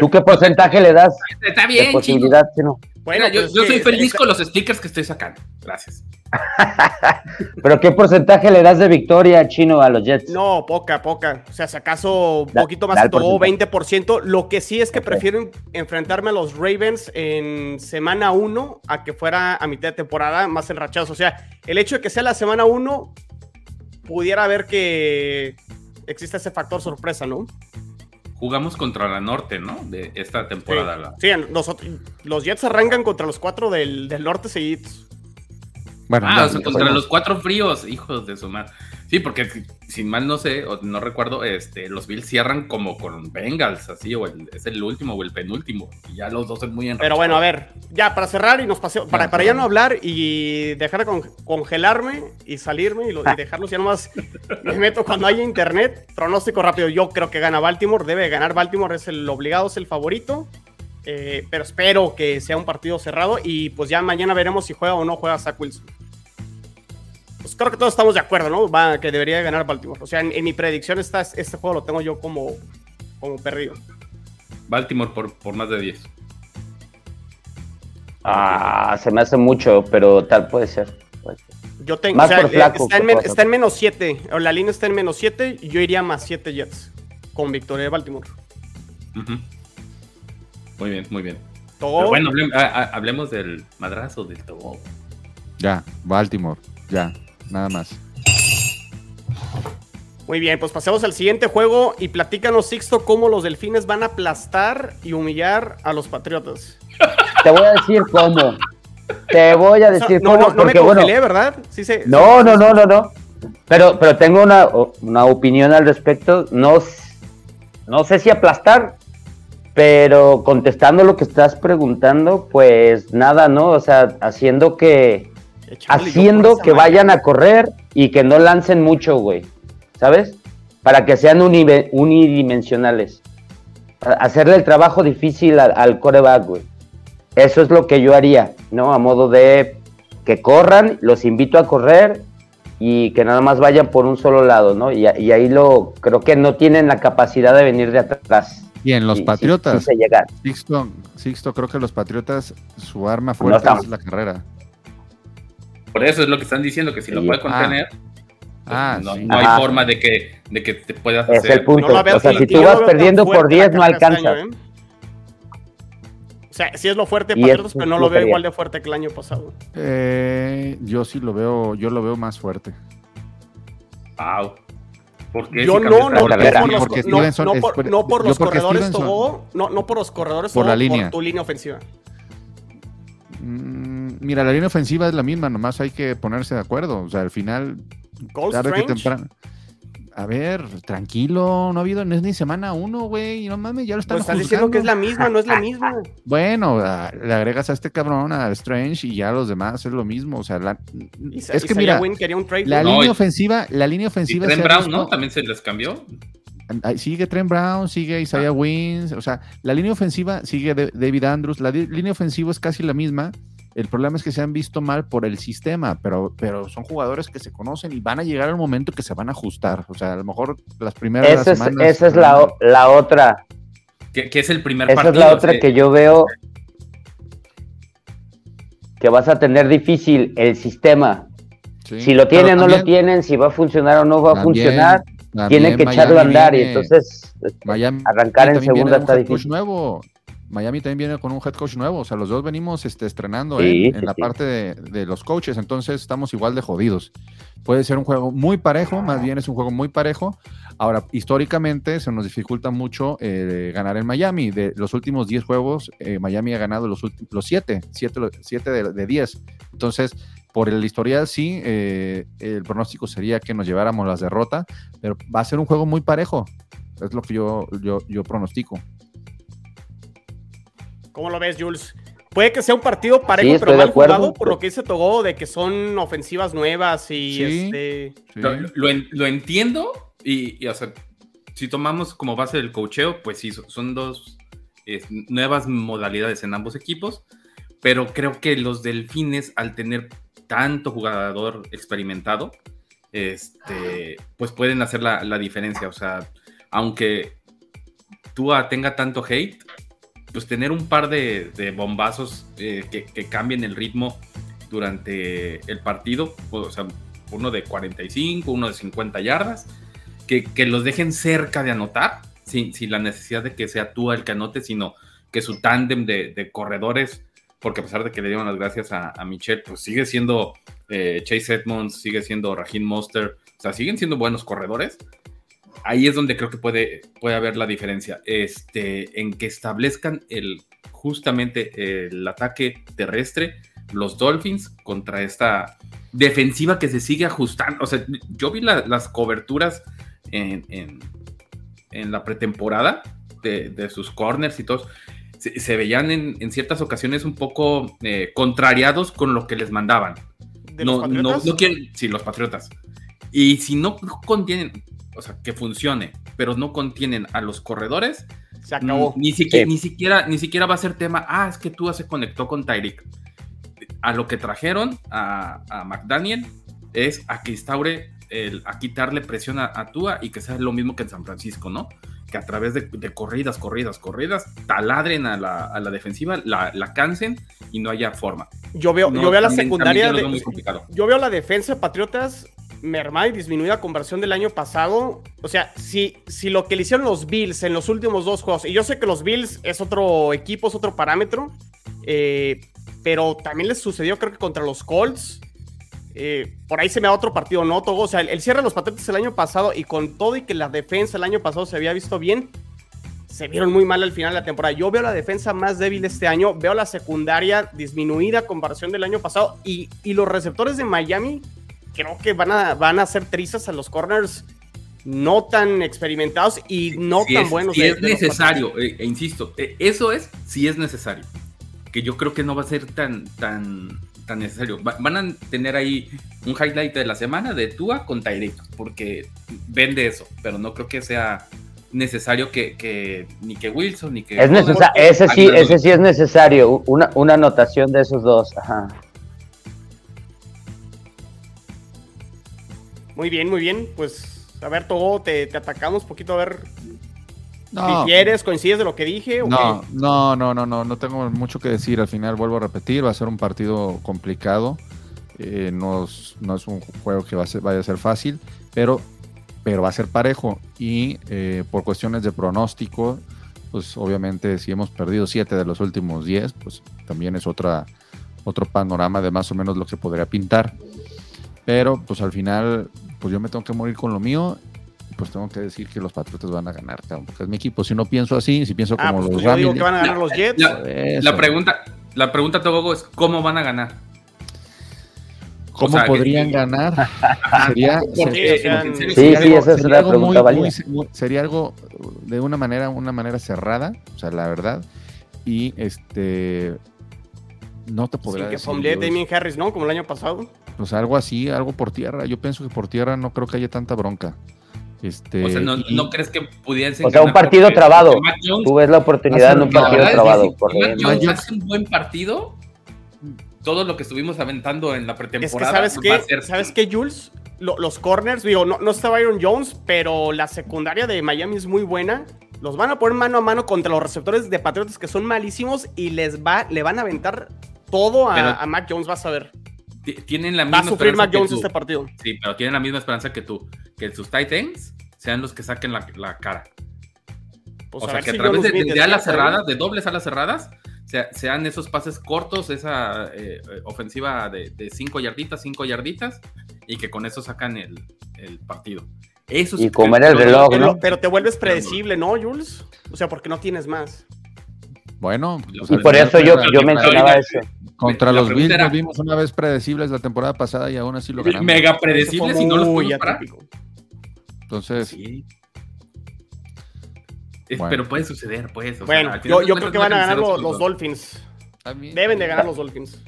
¿Tú qué porcentaje le das
Está
de
bien, chino.
posibilidad, chino?
Bueno,
Mira, yo,
pues
soy feliz con los stickers que estoy sacando. Gracias. (laughs)
Pero ¿qué porcentaje le das de victoria chino a los Jets?
No, poca, poca. O sea, si acaso un poquito más que todo, 20%. Lo que sí es que prefiero enfrentarme a los Ravens en semana 1 a que fuera a mitad de temporada más enrachados. O sea, el hecho de que sea la semana 1 pudiera ver que existe ese factor sorpresa, ¿no?
Jugamos contra la norte, ¿no? De esta temporada.
Sí, los Jets arrancan contra los cuatro del, del norte seguidos.
Bueno, ah, contra los cuatro fríos, hijos de su madre. Sí, porque sin mal no sé, o no recuerdo, este, los Bills cierran como con Bengals, así, o es el último o el penúltimo. Y ya los dos son muy
Pero bueno, a ver, ya para cerrar y nos paseo, para, para ya no hablar y dejar de congelarme y salirme y, lo, y (laughs) dejarlos ya nomás me meto cuando haya internet. Pronóstico rápido, yo creo que gana Baltimore, debe ganar Baltimore, es el obligado, es el favorito. Eh, pero espero que sea un partido cerrado y pues ya mañana veremos si juega o no juega Zach Wilson. Pues creo que todos estamos de acuerdo, ¿no? Va, que debería ganar Baltimore. O sea, en, mi predicción está, este juego lo tengo yo como, como perdido.
Baltimore por, por más de 10.
Ah, se me hace mucho, pero tal puede ser.
Yo tengo, o sea, eh, está, en menos 7, o la línea está en menos 7, y yo iría más 7 Jets con victoria de Baltimore.
Muy bien, muy bien. bueno, hablemos, del madrazo del Togo.
Ya, Baltimore, ya, nada más.
Muy bien, pues pasemos al siguiente juego y platícanos, Sixto, cómo los delfines van a aplastar y humillar a los patriotas.
Te voy a decir cómo. Te voy a decir cómo.
No, no me congelé, ¿verdad?
Sí, sí, no, no, no, no, no. Pero, pero tengo una, una opinión al respecto. No, no sé si aplastar, pero contestando lo que estás preguntando, pues nada, ¿no? O sea, haciendo que haciendo que vayan a correr y que no lancen mucho, güey. ¿Sabes? Para que sean unidimensionales. Hacerle el trabajo difícil al, al coreback, güey. Eso es lo que yo haría, ¿no? A modo de que corran, los invito a correr y que nada más vayan por un solo lado, ¿no? Y, y ahí lo creo que no tienen la capacidad de venir de atrás.
Y en los Patriotas, Sixto, creo que los Patriotas, su arma fuerte es la carrera.
Por eso es lo que están diciendo, que si lo puede contener, ah. pues no, hay forma de que, de que te puedas
hacer. Es el punto. o sea, si tú vas perdiendo por 10, no alcanzas. ¿eh?
O sea, sí es lo fuerte Patriotas, pero no lo veo igual de fuerte que el año pasado.
Eh, yo sí lo veo, yo lo veo más fuerte.
Wow.
Yo no, no, no, por los corredores Togo, no, no por los corredores
por la línea.
por tu línea ofensiva.
Mm, mira, la línea ofensiva es la misma, nomás hay que ponerse de acuerdo. O sea, al final, tarde que temprano a ver, tranquilo, no ha habido, no es ni semana uno, güey, no mames, ya lo están pues
estás diciendo que es la misma, no es la misma.
Bueno, le agregas a este cabrón, a Strange, y ya los demás es lo mismo, o sea, la, es que mira, la línea ofensiva, la línea ofensiva...
Y Brown, ¿no? También se les cambió.
Sigue Trent Brown, sigue Isaiah ah. Wins, o sea, la línea ofensiva sigue David Andrews, la línea ofensiva es casi la misma, el problema es que se han visto mal por el sistema, pero, pero son jugadores que se conocen y van a llegar al momento que se van a ajustar. O sea, a lo mejor las primeras semanas.
esa es la, la otra.
Que, es el primer
esa es la otra que yo veo que vas a tener difícil el sistema. si lo tienen o no lo tienen, si va a funcionar o no va a funcionar, tiene que echarlo a andar y entonces arrancar en segunda está difícil.
Nuevo. Miami también viene con un head coach nuevo, o sea, los dos venimos este, estrenando ¿eh? en la parte de, los coaches, entonces estamos igual de jodidos. Puede ser un juego muy parejo, más bien es un juego muy parejo. Ahora, históricamente se nos dificulta mucho eh, ganar en Miami. De los últimos 10 juegos, eh, Miami ha ganado los, los 7, 7, de, 10. Entonces, por el historial sí, el pronóstico sería que nos lleváramos las derrotas, pero va a ser un juego muy parejo. Es lo que yo, yo, yo pronostico.
¿Cómo lo ves, Jules? Puede que sea un partido parejo, pero mal jugado por lo que dice Togo de que son ofensivas nuevas y este.
Lo, entiendo y, o sea, si tomamos como base del cocheo, pues sí, son dos nuevas modalidades en ambos equipos, pero creo que los delfines, al tener tanto jugador experimentado, este, pues pueden hacer la, la diferencia. O sea, aunque Tua tenga tanto hate, pues tener un par de, bombazos eh, que, cambien el ritmo durante el partido, o sea, uno de 45, uno de 50 yardas, que, que los dejen cerca de anotar, sin, sin, la necesidad de que sea tú el que anote, sino que su tándem de, de, corredores, porque a pesar de que le dieron las gracias a, a Michelle, pues sigue siendo eh, Chase Edmonds, sigue siendo Raheem Monster, o sea, siguen siendo buenos corredores. Ahí es donde creo que puede, puede haber la diferencia, este, en que establezcan el, justamente el ataque terrestre, los Dolphins contra esta defensiva que se sigue ajustando. O sea, yo vi la, las coberturas en, en, en, la pretemporada de, de, sus corners y todos. Se, se veían en, en, ciertas ocasiones un poco eh, contrariados con lo que les mandaban.
¿De
no,
los
no,
Patriotas?
no quieren, sí, los patriotas. Y si no contienen, o sea, que funcione, pero no contienen a los corredores,
Se acabó.
ni, siquiera,
Sí.
ni, siquiera, ni siquiera va a ser tema, ah, es que tú se conectó con Tyreek. A lo que trajeron a, a McDaniel es a que instaure, el, a quitarle presión a, a Tua y que sea lo mismo que en San Francisco, ¿no? Que a través de, de corridas, corridas, corridas, taladren a la, a la defensiva, la, la cansen y no haya forma.
Yo veo,
No,
yo veo a la secundaria. de-
muy
yo veo la defensa de Patriotas mermada y disminuida conversión del año pasado. O sea, si, si lo que le hicieron los Bills en los últimos dos juegos, y yo sé que los Bills es otro equipo, es otro parámetro, eh, pero también les sucedió, creo que contra los Colts. Eh, por ahí se me da otro partido, ¿no? Togo? O sea, el, el cierre de los Patriotas el año pasado y con todo y que la defensa el año pasado se había visto bien, se vieron muy mal al final de la temporada. Yo veo la defensa más débil este año, veo la secundaria disminuida a comparación del año pasado y, y los receptores de Miami creo que van a, van a hacer trizas a los corners no tan experimentados y no
si
tan
es,
buenos.
si
de-
es
de
necesario, eh, e insisto, eh, eso es si es necesario. Que yo creo que no va a ser tan, tan, tan necesario. Va- van a tener ahí un highlight de la semana de Tua con Tyreek, porque vende eso, pero no creo que sea necesario que, que ni que Wilson ni que
Es necesa- ese sí, ese sí es necesario, una, una anotación de esos dos. Ajá.
Muy bien, muy bien. Pues, a ver, Togo, te, te atacamos un poquito a ver
No,
si quieres, coincides de lo que dije. o
no,
qué?
no, no, no, no, no tengo mucho que decir. Al final vuelvo a repetir, va a ser un partido complicado. Eh, no, es, no es un juego que va a ser, vaya a ser fácil, pero, pero va a ser parejo. Y eh, por cuestiones de pronóstico, pues obviamente si hemos perdido 7 de los últimos 10, pues también es otra, otro panorama de más o menos lo que podría pintar. Pero pues al final, pues yo me tengo que morir con lo mío. Pues tengo que decir que los Patriotas van a ganar, cabrón, porque es mi equipo. Si no pienso así, si pienso
Ah,
como
pues,
los
yo digo que van a ganar los Jets.
La-. La pregunta, la pregunta Togogo es ¿cómo van a ganar?
¿Cómo
o sea,
podrían
que- (laughs)
ganar? Sería,
o sea,
Sí,
sería
sí,
algo-
esa es
sería
una
algo
pregunta
muy- muy- sería algo de una manera, una manera cerrada, o sea, la verdad. Y este no te podría
Sin que
decir.
fomble Damien Harris, ¿no? Como el año pasado.
pues algo así, algo por tierra. Yo pienso que por tierra no creo que haya tanta bronca. Este,
O sea, ¿no,
y-
no crees que pudiesen
O sea, un partido trabado.
Jones-
Tú ves la oportunidad en un partido
verdad es que
trabado.
Mac. Jones hace un buen partido, todo lo que estuvimos aventando en la
Es que,
pretemporada
¿sabes qué? ¿Sabes qué, Jules? Lo- los corners, digo, no, no está Byron Jones, pero la secundaria de Miami es muy buena. Los van a poner mano a mano contra los receptores de Patriotas que son malísimos y les va, le van a aventar todo a,
Pero-
a Mac Jones, vas a ver.
Ti- Tienen la
Va a
misma
sufrir Mac Jones
tú.
este partido.
Sí, pero tienen la misma esperanza que tú. Que sus tight ends sean los que saquen la, la cara.
Pues
o
a
sea, que a
si
través
John
de,
Smith
de- de alas cerradas, de dobles alas cerradas, sea- sean esos pases cortos, esa eh, ofensiva de, de cinco yarditas, cinco yarditas, y que con eso sacan el, el partido. Eso
Y comer el reloj,
Pero,
¿no?
pero te vuelves predecible, ¿no, Jules? O sea, porque no tienes más.
Bueno, pues,
Y por eso yo, yo mencionaba eso.
Contra
La
los Bills
era-
nos vimos una vez predecibles la temporada pasada y aún así lo ganamos.
Mega predecibles y no los
muy
podemos parar.
Entonces,
Sí. Es-
Bueno.
Pero puede suceder, pues. o sea,
Bueno, yo, yo creo que van a ganar los,
los.
Dolphins. Deben de ganar los Dolphins.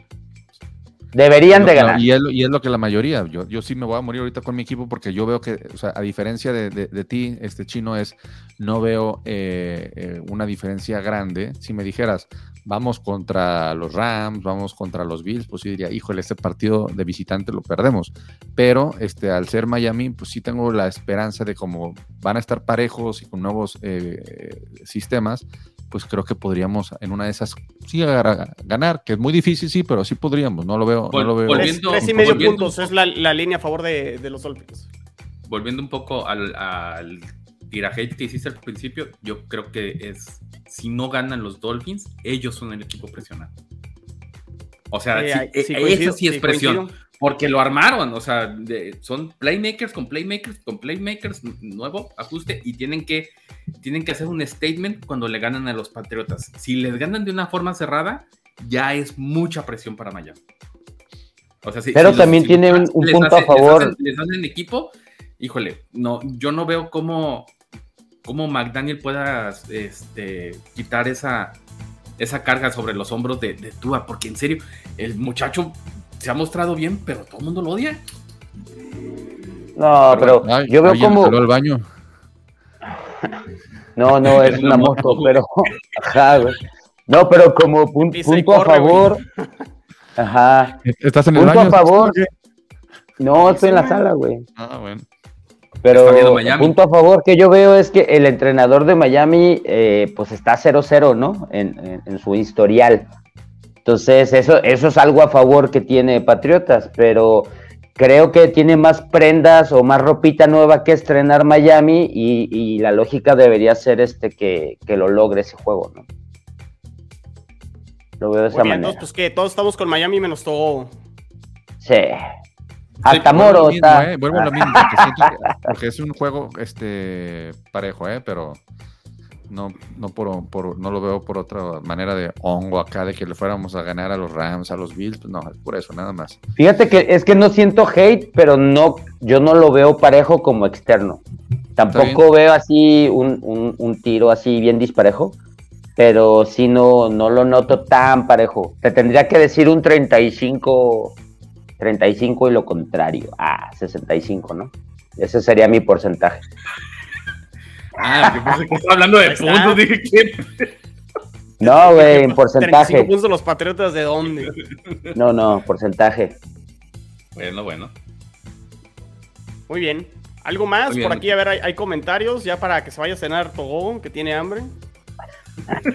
Deberían de ganar.
Y es, lo- y es lo que la mayoría, yo, yo sí me voy a morir ahorita con mi equipo porque yo veo que, o sea, a diferencia de, de- de ti, este chino es, no veo eh, eh, una diferencia grande. Si me dijeras, vamos contra los Rams, vamos contra los Bills, pues sí diría, híjole, este partido de visitante lo perdemos. Pero este, al ser Miami, pues sí tengo la esperanza de como van a estar parejos y con nuevos eh, sistemas, pues creo que podríamos en una de esas sí ganar, que es muy difícil, sí, pero sí podríamos, no lo veo. no lo veo.
Volviendo, tres, y medio puntos es la, línea a favor de, los Dolphins.
Volviendo un poco al, al tiraje que hiciste al principio, yo creo que es, si no ganan los Dolphins, ellos son el equipo presionado. O sea, sí, sí, eh, sí es presión. Porque lo armaron, o sea, son playmakers con playmakers con playmakers, nuevo ajuste, y tienen que, tienen que hacer un statement cuando le ganan a los Patriotas. Si les ganan de una forma cerrada, ya es mucha presión para Miami.
O sea, Pero también tiene un, punto a favor.
Les hacen, equipo, híjole, no, yo no veo cómo, cómo McDaniel pueda este, quitar esa, esa carga sobre los hombros de, de Tua, porque en serio, el muchacho se ha mostrado bien, pero todo el mundo lo odia.
No, pero yo veo como.
al baño.
No, no, es (laughs) una moto, pero. Ajá, güey. No, pero como punto a favor. (laughs) Ajá.
¿Estás en el punto
a favor. No, estoy en la sala, güey.
Ah, bueno.
Pero punto a favor que yo veo es que el entrenador de Miami, eh, pues está 0-0, ¿no? En, en, su historial. Entonces, eso, eso es algo a favor que tiene Patriotas, pero creo que tiene más prendas o más ropita nueva que estrenar Miami y, la lógica debería ser este que, lo logre ese juego, ¿no? Lo veo de esa manera.
pues que todos estamos con Miami menos todo.
Sí. Hasta Moro está.
Eh, vuelvo a lo mismo, porque, es un juego este parejo, ¿eh? Pero no, no, por, no lo veo por otra manera de hongo acá, de que le fuéramos a ganar a los Rams, a los Bills, pues no, por eso, nada más.
Fíjate que es que no siento hate, pero no, yo no lo veo parejo como externo. Tampoco veo así un, tiro así bien disparejo, pero sí no, no lo noto tan parejo. Te tendría que decir un 35, 35 y lo contrario. Ah, 65, ¿no? Ese sería mi porcentaje.
Ah, que pensé que estaba hablando de puntos, dije que.
No, güey, en porcentaje.
puntos los Patriotas de dónde?
No, no, porcentaje.
Bueno, bueno.
Muy bien. ¿Algo más? Por aquí, a ver, hay, comentarios ya para que se vaya a cenar Togo, que tiene hambre.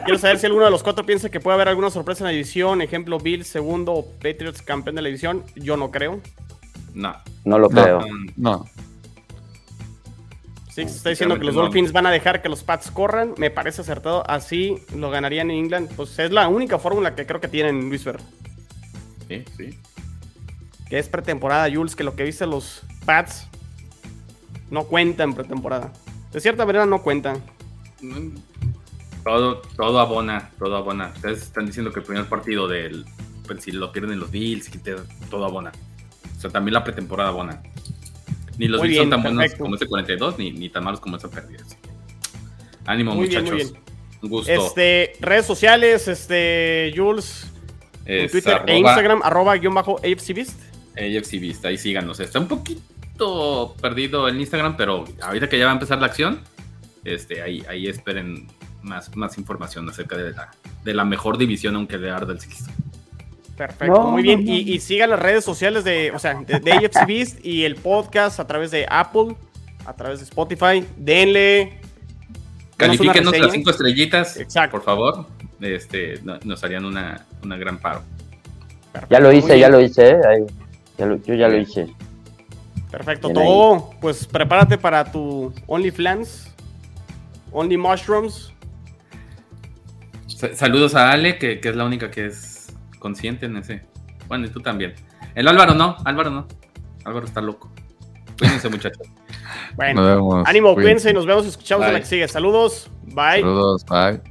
Quiero saber si alguno de los cuatro piensa que puede haber alguna sorpresa en la división. Ejemplo, Bill segundo Patriots campeón de la división. Yo no creo.
No.
No lo creo.
no.
Sí, se está diciendo que los Dolphins van a dejar que los Pats corran. Me parece acertado. Así lo ganarían en England. Pues es la única fórmula que creo que tienen Luis Fer.
Sí, sí.
Que es pretemporada, Jules, que lo que viste los Pats no cuenta en pretemporada. De cierta manera no cuentan.
Todo, todo abona, todo abona. Ustedes están diciendo que el primer partido del. Pues, si lo pierden los Bills, todo abona. O sea, también la pretemporada abona. Ni los Bills son tan buenos como ese 42, ni, ni tan malos como esa pérdida. Ánimo, muchachos. Un gusto.
Este, redes sociales, este, Jules, en Twitter e Instagram, arroba guion bajo AFCBeast.
AFCBeast, ahí síganos. Está un poquito perdido el Instagram, pero ahorita que ya va a empezar la acción, este, ahí, ahí esperen más, más información acerca de la, de la mejor división, aunque de Ardell
Perfecto, muy bien. Y, sigan las redes sociales de, o sea, de, AFC Beast y el podcast a través de Apple, a través de Spotify. Denle.
Califíquenos las cinco estrellitas, por favor. Este, nos harían una, gran paro.
ya lo hice, ya lo hice, ¿eh? yo ya lo hice.
Perfecto, todo. Pues prepárate para tu OnlyFans, Only Mushrooms.
Saludos a Ale, que es la única que es consciente en ese. Bueno, y tú también. El Álvaro no, Álvaro no. Álvaro está loco. Cuídense, muchachos.
Bueno, ánimo, cuídense y nos vemos escuchamos en la que sigue. Saludos, bye.
Saludos, bye.